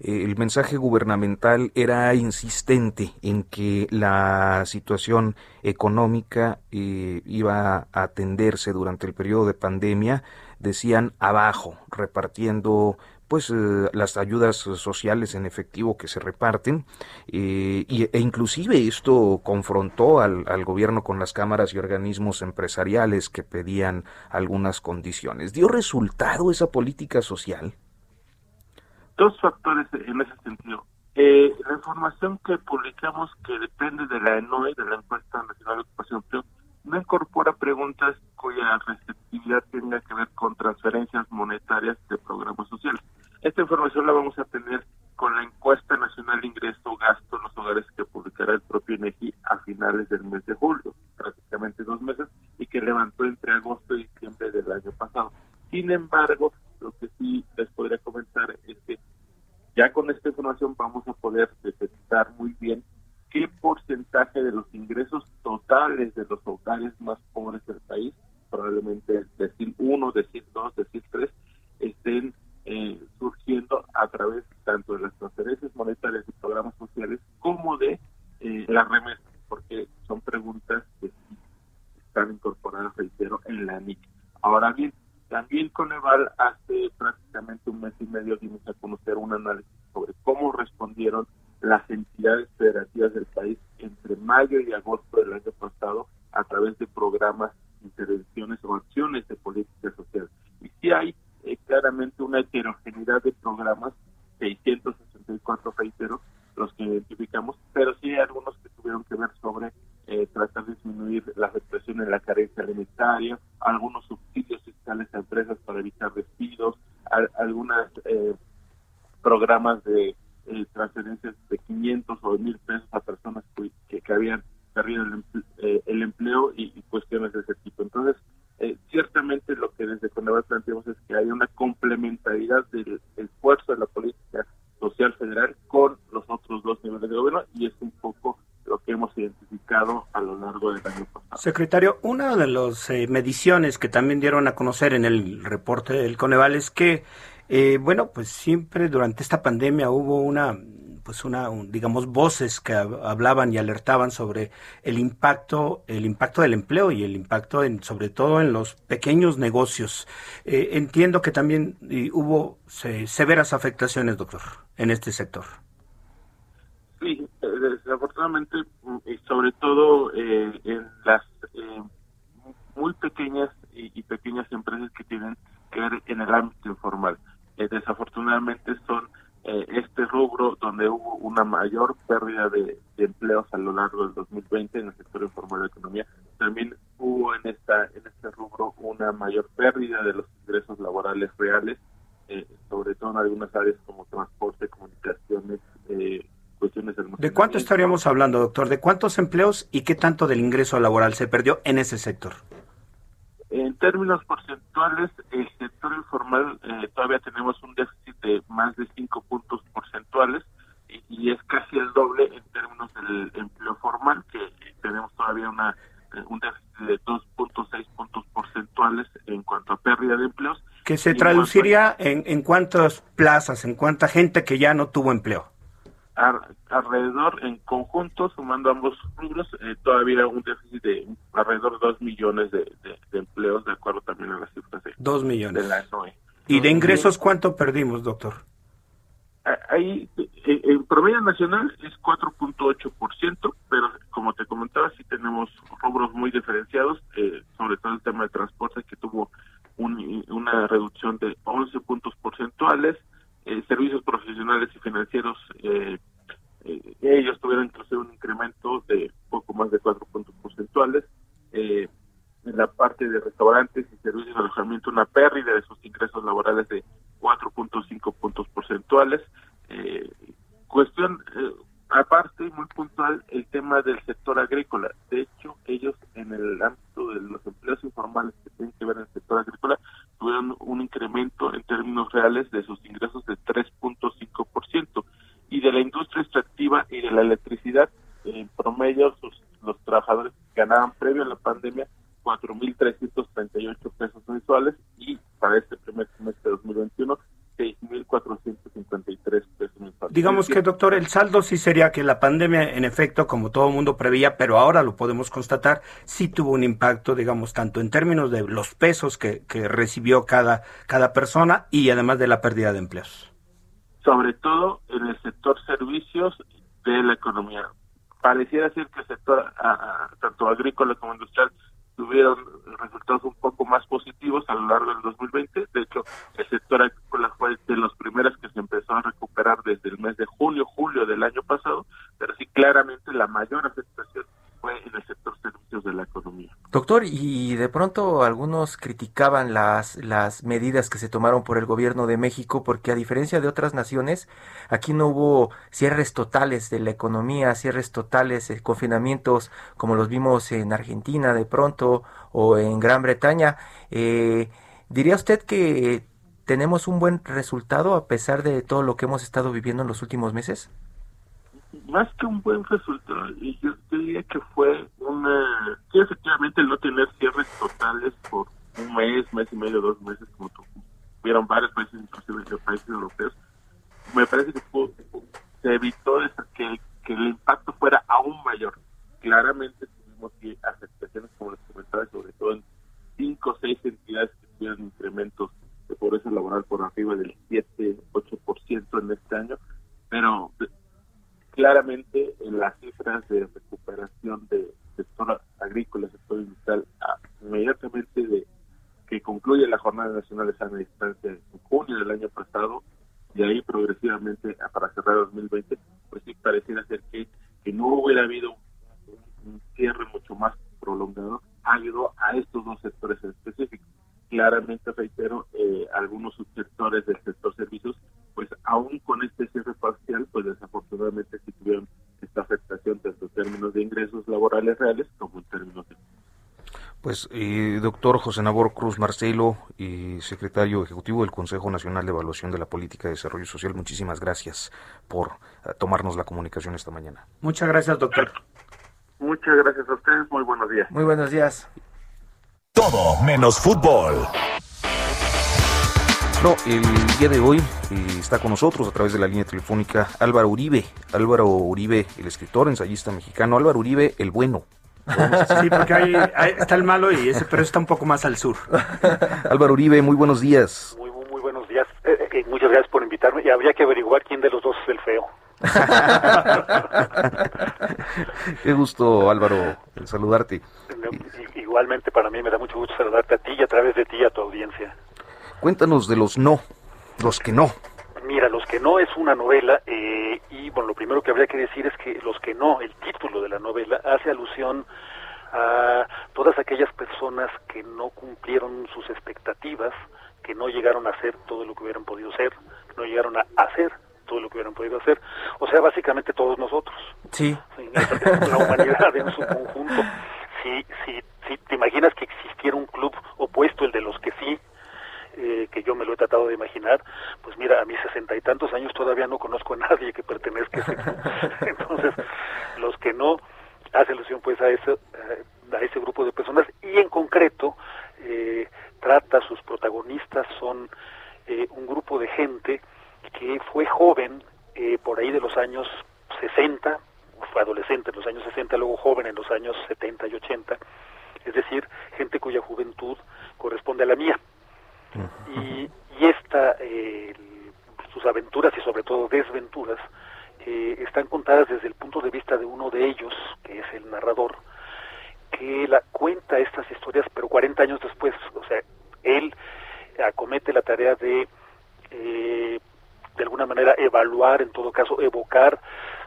Eh, el mensaje gubernamental era insistente en que la situación económica iba a atenderse durante el periodo de pandemia, decían abajo, repartiendo pues eh, las ayudas sociales en efectivo que se reparten eh, e inclusive esto confrontó al, al, gobierno con las cámaras y organismos empresariales que pedían algunas condiciones. ¿Dio resultado esa política social? Dos factores en ese sentido. Eh, la información que publicamos que depende de la ENOE, de la Encuesta Nacional de Ocupación no incorpora preguntas cuya receptividad tenga que ver con transferencias monetarias de programas sociales. Esta información la vamos a tener con la encuesta nacional de ingreso gasto en los hogares que publicará el propio INEGI a finales del mes de julio, prácticamente dos meses, y que levantó entre agosto y diciembre del año pasado. Sin embargo, lo que sí les podría comentar es que ya con esta información vamos a poder detectar muy bien qué porcentaje de los ingresos totales de los hogares más pobres del país, probablemente decir uno, decir dos, decir tres, estén eh, surgiendo a través tanto de las transferencias monetarias y programas sociales como de eh, la remesa, porque son preguntas que están incorporadas, reitero, en la NIC. Ahora bien, también Coneval hace prácticamente un mes y medio dimos a conocer un análisis sobre cómo respondieron las entidades federativas del país entre mayo y agosto del año pasado a través de programas, intervenciones o acciones de política social. Y si hay eh, claramente una heterogeneidad de programas, 664 reitero, los que identificamos, pero sí hay algunos que tuvieron que ver sobre eh, tratar de disminuir la afectación en la carencia alimentaria, algunos subsidios fiscales a empresas para evitar despidos, algunos eh, programas de eh, transferencias de 500 o de 1000 pesos a personas que, que habían perdido el, eh, empleo y, cuestiones de ese tipo. Entonces, eh, ciertamente lo que desde Coneval planteamos es que hay una complementariedad del esfuerzo de la política social federal con los otros dos niveles de gobierno y es un poco lo que hemos identificado a lo largo del año pasado. Secretario, una de las mediciones que también dieron a conocer en el reporte del Coneval es que eh, bueno, pues siempre durante esta pandemia hubo una pues una digamos voces que hablaban y alertaban sobre el impacto el impacto del empleo y el impacto en sobre todo en los pequeños negocios. Eh, entiendo que también hubo severas afectaciones doctor en este sector. Sí eh, desafortunadamente mm, y sobre todo en las muy pequeñas y pequeñas empresas que tienen que ver en el ámbito informal eh, desafortunadamente son eh, este rubro donde hubo una mayor pérdida de, empleos a lo largo del 2020 en el sector informal de economía. También hubo en esta en este rubro una mayor pérdida de los ingresos laborales reales, eh, sobre todo en algunas áreas como transporte, comunicaciones, cuestiones ¿De cuánto estaríamos hablando, doctor? ¿De cuántos empleos y qué tanto del ingreso laboral se perdió en ese sector? En términos porcentuales, el sector informal eh, todavía tenemos un déficit de más de 5 puntos porcentuales y, es casi el doble en términos del empleo formal, que tenemos todavía una eh, un déficit de 2.6 puntos porcentuales en cuanto a pérdida de empleos. ¿Que se traduciría en, en cuántas plazas, en cuánta gente que ya no tuvo empleo? En conjunto, sumando ambos rubros, eh, todavía un déficit de alrededor de 2 millones de, empleos, de acuerdo también a las cifras de, 2 millones. de la ¿Y de ingresos cuánto perdimos, doctor? Ahí, en promedio nacional es 4.8%, pero como te comentaba, sí tenemos rubros muy diferenciados, eh, sobre todo el tema de transporte, que tuvo una reducción de 11 puntos porcentuales, eh, servicios profesionales y financieros, eh, eh, ellos tuvieron incluso un incremento de poco más de cuatro puntos porcentuales. en la parte de restaurantes y servicios de alojamiento, una pérdida de sus ingresos laborales de 4 0.5 puntos porcentuales. Eh, cuestión, eh, aparte, muy puntual, el tema del sector agrícola. De hecho, ellos en el ámbito de los empleos informales que tienen que ver en el sector agrícola tuvieron un incremento en términos reales de sus ingresos de 3.5%. Y de la industria y de la electricidad, en promedio, sus, los trabajadores ganaban previo a la pandemia 4.338 pesos mensuales y para este primer semestre de 2021 6.453 pesos mensuales. Digamos que, doctor, el saldo sí sería que la pandemia, en efecto, como todo mundo preveía, pero ahora lo podemos constatar, sí tuvo un impacto, digamos, tanto en términos de los pesos que, que recibió cada, cada persona y además de la pérdida de empleos. Sobre todo en el sector servicios de la economía. Pareciera ser que el sector, tanto agrícola como industrial, tuvieron resultados un poco más positivos a lo largo del 2020. De hecho, el sector agrícola fue de los primeros que se empezó a recuperar desde el mes de julio, julio del año pasado, pero sí claramente la mayor afectación fue en el sector servicios de la economía. Doctor, y de pronto algunos criticaban las, las medidas que se tomaron por el gobierno de México porque a diferencia de otras naciones, aquí no hubo cierres totales de la economía, cierres totales, eh, confinamientos como los vimos en Argentina de pronto o en Gran Bretaña. Eh, ¿Diría usted que tenemos un buen resultado a pesar de todo lo que hemos estado viviendo en los últimos meses? Más que un buen resultado, y yo diría que fue una, sí, efectivamente el no tener cierres totales por un mes, mes y medio, dos meses, como tuvieron varios países, inclusive de países europeos, me parece que se evitó que, el impacto fuera aún mayor. Claramente tuvimos que afectaciones, como les comentaba, sobre todo en cinco o seis entidades que tuvieron incrementos de pobreza laboral por arriba del 7-8% en este año, pero claramente en las cifras de recuperación del sector agrícola, sector industrial, inmediatamente de que concluye la Jornada Nacional de Sana Distancia en junio del año pasado, y ahí progresivamente para cerrar 2020, pues sí pareciera ser que, que no hubiera habido un, cierre mucho más prolongado, ha ayudó a estos dos sectores específicos. Claramente, reitero, eh, algunos subsectores del sector servicios pues aún con este cierre parcial, pues desafortunadamente sí tuvieron esta afectación tanto en términos de ingresos laborales reales como en términos de... Doctor José Nabor Cruz Marcelo, y secretario ejecutivo del Consejo Nacional de Evaluación de la Política de Desarrollo Social, muchísimas gracias por eh, tomarnos la comunicación esta mañana. Muchas gracias, doctor. Muchas gracias a ustedes, muy buenos días. Muy buenos días. Todo menos fútbol. No, el día de hoy eh, está con nosotros a través de la línea telefónica Álvaro Uribe. Álvaro Uribe, el escritor, ensayista mexicano. Álvaro Uribe, el bueno. Sí, porque ahí, está el malo y ese, pero está un poco más al sur. Álvaro Uribe, muy buenos días. Muy, muy, buenos días. Eh, eh, muchas gracias por invitarme y habría que averiguar quién de los dos es el feo. Qué gusto, Álvaro, saludarte. Igualmente para mí me da mucho gusto saludarte a ti y a través de ti a tu audiencia. Cuéntanos de los no, los que no. Mira, Los que no es una novela eh, y bueno, lo primero que habría que decir es que Los que no, el título de la novela, hace alusión a todas aquellas personas que no cumplieron sus expectativas, que no llegaron a hacer todo lo que hubieran podido ser, que no llegaron a hacer todo lo que hubieran podido hacer. O sea, básicamente todos nosotros. Sí. La humanidad en su conjunto. Si, si, si te imaginas que existiera un club opuesto, el de los que sí, eh, que yo me lo he tratado de imaginar, pues mira, a mis sesenta y tantos años todavía no conozco a nadie que pertenezca a ese grupo. Entonces, los que no, hace alusión pues a ese, a ese grupo de personas y en concreto eh, trata, sus protagonistas son eh, un grupo de gente que fue joven por ahí de los años 60, fue adolescente en los años 60, luego joven en los años 70 y 80, es decir, gente cuya juventud corresponde a la mía y, y esta, eh, sus aventuras y sobre todo desventuras eh, están contadas desde el punto de vista de uno de ellos, que es el narrador, que la cuenta estas historias, pero 40 años después, o sea, él acomete la tarea de eh, de alguna manera evaluar, en todo caso, evocar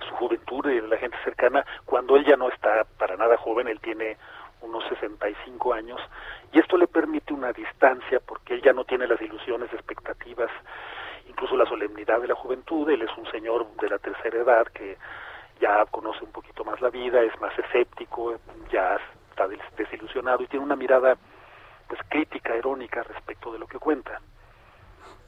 su juventud y la gente cercana, cuando él ya no está para nada joven, él tiene unos 65 años, y esto le permite una distancia porque él ya no tiene las ilusiones, expectativas incluso la solemnidad de la juventud. Él es un señor de la tercera edad que ya conoce un poquito más la vida, es más escéptico, ya está desilusionado y tiene una mirada pues crítica, irónica respecto de lo que cuenta.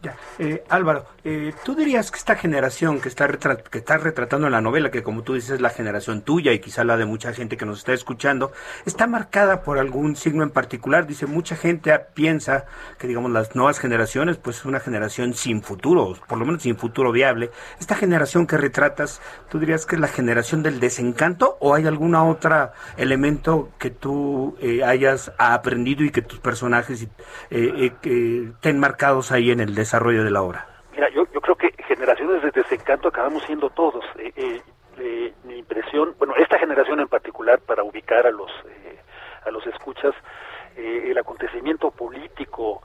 Ya. Eh, Álvaro, eh, ¿tú dirías que esta generación que está, que está retratando en la novela, que como tú dices es la generación tuya y quizá la de mucha gente que nos está escuchando, está marcada por algún signo en particular? Dice, mucha gente piensa que, digamos, las nuevas generaciones, pues es una generación sin futuro, por lo menos sin futuro viable. ¿Esta generación que retratas, tú dirías que es la generación del desencanto o hay algún otro elemento que tú eh, hayas aprendido y que tus personajes estén marcados ahí en el desencanto? Desarrollo de la obra? Mira, yo, yo creo que generaciones de desencanto acabamos siendo todos. Eh, eh, eh, mi impresión, bueno, esta generación en particular, para ubicar a los, a los escuchas, el acontecimiento político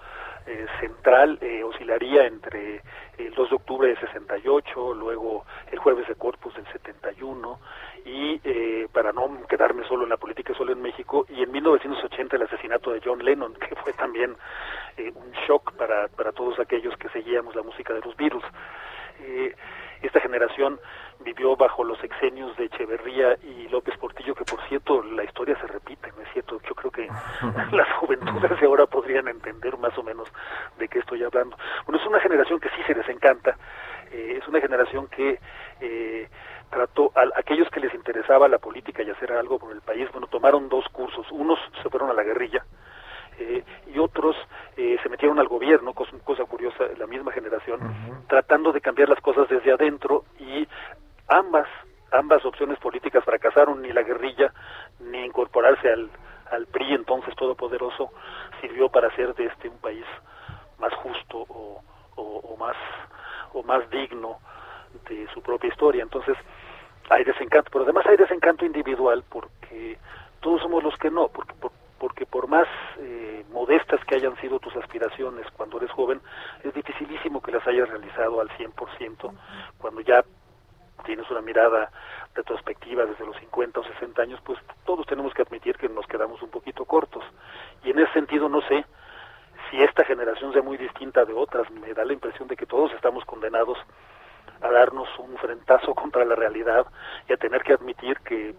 central oscilaría entre el 2 de octubre de 68, luego el jueves de Corpus del 71, y para no quedarme solo en la política, solo en México, y en 1980 el asesinato de John Lennon, que fue también eh, un shock para, para todos aquellos que seguíamos la música de los Beatles. Eh, esta generación vivió bajo los exenios de Echeverría y López Portillo, que por cierto la historia se repite, ¿no es cierto? Yo creo que las juventudes de ahora podrían entender más o menos de qué estoy hablando. Bueno, es una generación que sí se desencanta, eh, es una generación que eh, trató a aquellos que les interesaba la política y hacer algo por el país, bueno, tomaron dos cursos, unos se fueron a la guerrilla, eh, y otros eh, se metieron al gobierno, cosa, cosa curiosa, la misma generación, tratando de cambiar las cosas desde adentro y ambas ambas opciones políticas fracasaron, ni la guerrilla ni incorporarse al, al PRI entonces todopoderoso sirvió para hacer de este un país más justo o, o, más o más digno de su propia historia. Entonces hay desencanto, pero además hay desencanto individual porque todos somos los que no, porque por, porque por más eh, modestas que hayan sido tus aspiraciones cuando eres joven, es dificilísimo que las hayas realizado al 100% cuando ya tienes una mirada retrospectiva desde los 50 o 60 años, pues todos tenemos que admitir que nos quedamos un poquito cortos. Y en ese sentido no sé si esta generación sea muy distinta de otras, me da la impresión de que todos estamos condenados a darnos un frentazo contra la realidad y a tener que admitir que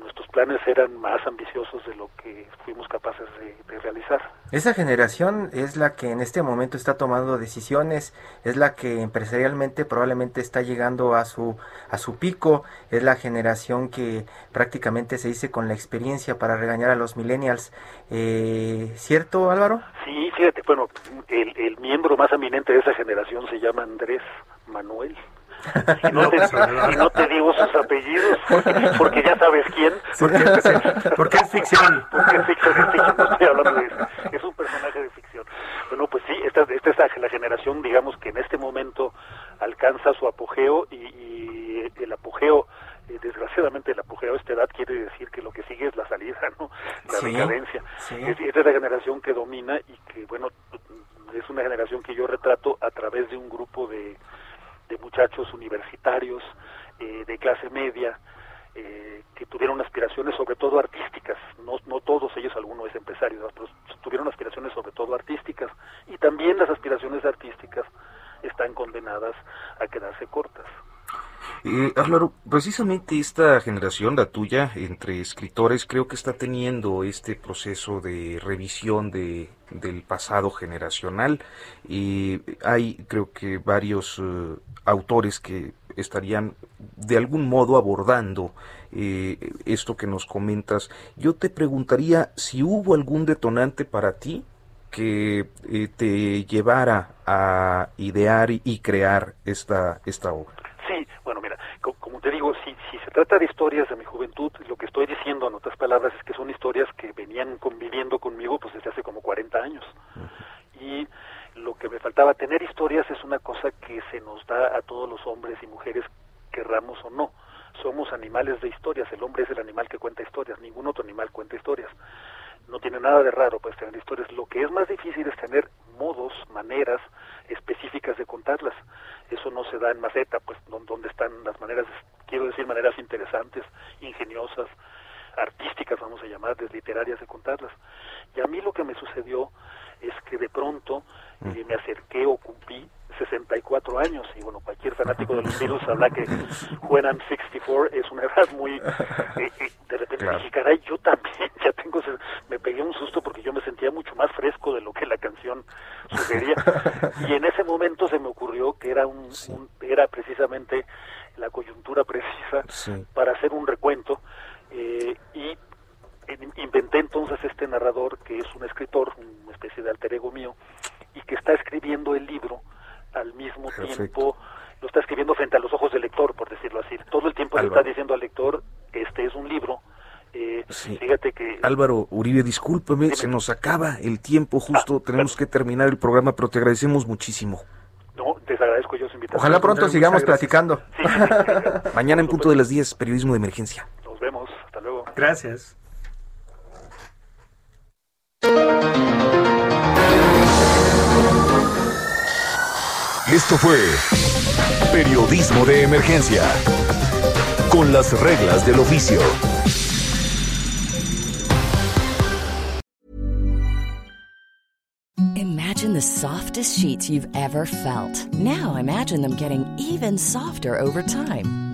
nuestros planes eran más ambiciosos de lo que fuimos capaces de, realizar. Esa generación es la que en este momento está tomando decisiones, es la que empresarialmente probablemente está llegando a su a su pico, es la generación que prácticamente se dice con la experiencia para regañar a los millennials. Eh, ¿Cierto, Álvaro? Sí, fíjate, bueno, el, el miembro más eminente de esa generación se llama Andrés Manuel. Y no, te, no te digo sus apellidos, porque ya sabes quién. Porque, es ficción. Porque es ficción, es ficción, no estoy hablando de eso. Es un personaje de ficción. Bueno, pues sí, esta, esta es la generación, digamos, que en este momento alcanza su apogeo y, y el apogeo eh, desgraciadamente el apogeo a esta edad quiere decir que lo que sigue es la salida, ¿no? La decadencia. Es, esta es la generación que domina y que, bueno, es una generación que yo retrato a través de un grupo de, de muchachos universitarios eh, de clase media eh, que tuvieron aspiraciones sobre todo artísticas, no, no todos ellos, algunos es empresario, tuvieron aspiraciones sobre todo artísticas. Y también las aspiraciones artísticas están condenadas a quedarse cortas. Eh, precisamente esta generación, la tuya, entre escritores, creo que está teniendo este proceso de revisión de, del pasado generacional. Y hay, creo que, varios eh, autores que estarían de algún modo abordando eh, esto que nos comentas. Yo te preguntaría si hubo algún detonante para ti que eh, te llevara a idear y crear esta, esta obra. Sí, bueno, mira, como te digo, si, si se trata de historias de mi juventud, lo que estoy diciendo en otras palabras es que son historias que venían conviviendo conmigo pues desde hace como 40 años. Y lo que me faltaba, tener historias es una cosa que se nos da a todos los hombres y mujeres, querramos o no. Somos animales de historias, el hombre es el animal que cuenta historias, ningún otro animal cuenta historias. No tiene nada de raro pues tener historias. Lo que es más difícil es tener modos, maneras específicas de contarlas. Eso no se da en maceta, pues donde están las maneras, quiero decir, maneras interesantes, ingeniosas, artísticas, vamos a llamarles, literarias de contarlas. Y a mí lo que me sucedió es que de pronto me acerqué o cumplí 64 años. Y bueno, cualquier fanático de los virus habla que juegan 64 es una edad muy... Eh, eh, de repente dije, caray, yo también ya tengo... Me pegué un susto porque yo me sentía mucho más fresco de lo que la canción sugería. Y en ese momento se me ocurrió que era un, era precisamente la coyuntura precisa para hacer un recuento eh, y inventé entonces este narrador que es un escritor, una especie de alter ego mío, y que está escribiendo el libro al mismo tiempo, lo está escribiendo frente a los ojos del lector, por decirlo así. Todo el tiempo le está diciendo al lector, este es un libro. Eh, Fíjate que... Álvaro Uribe, discúlpeme, se nos acaba el tiempo, justo ah, tenemos que terminar el programa, pero te agradecemos muchísimo. No, te agradezco yo su invitación. Ojalá pronto sigamos platicando. Mañana en punto de las 10, periodismo de emergencia. Nos vemos, hasta luego. Gracias. Esto fue Periodismo de Emergencia, con las reglas del oficio. Imagine the softest sheets you've ever felt. Now imagine them getting even softer over time.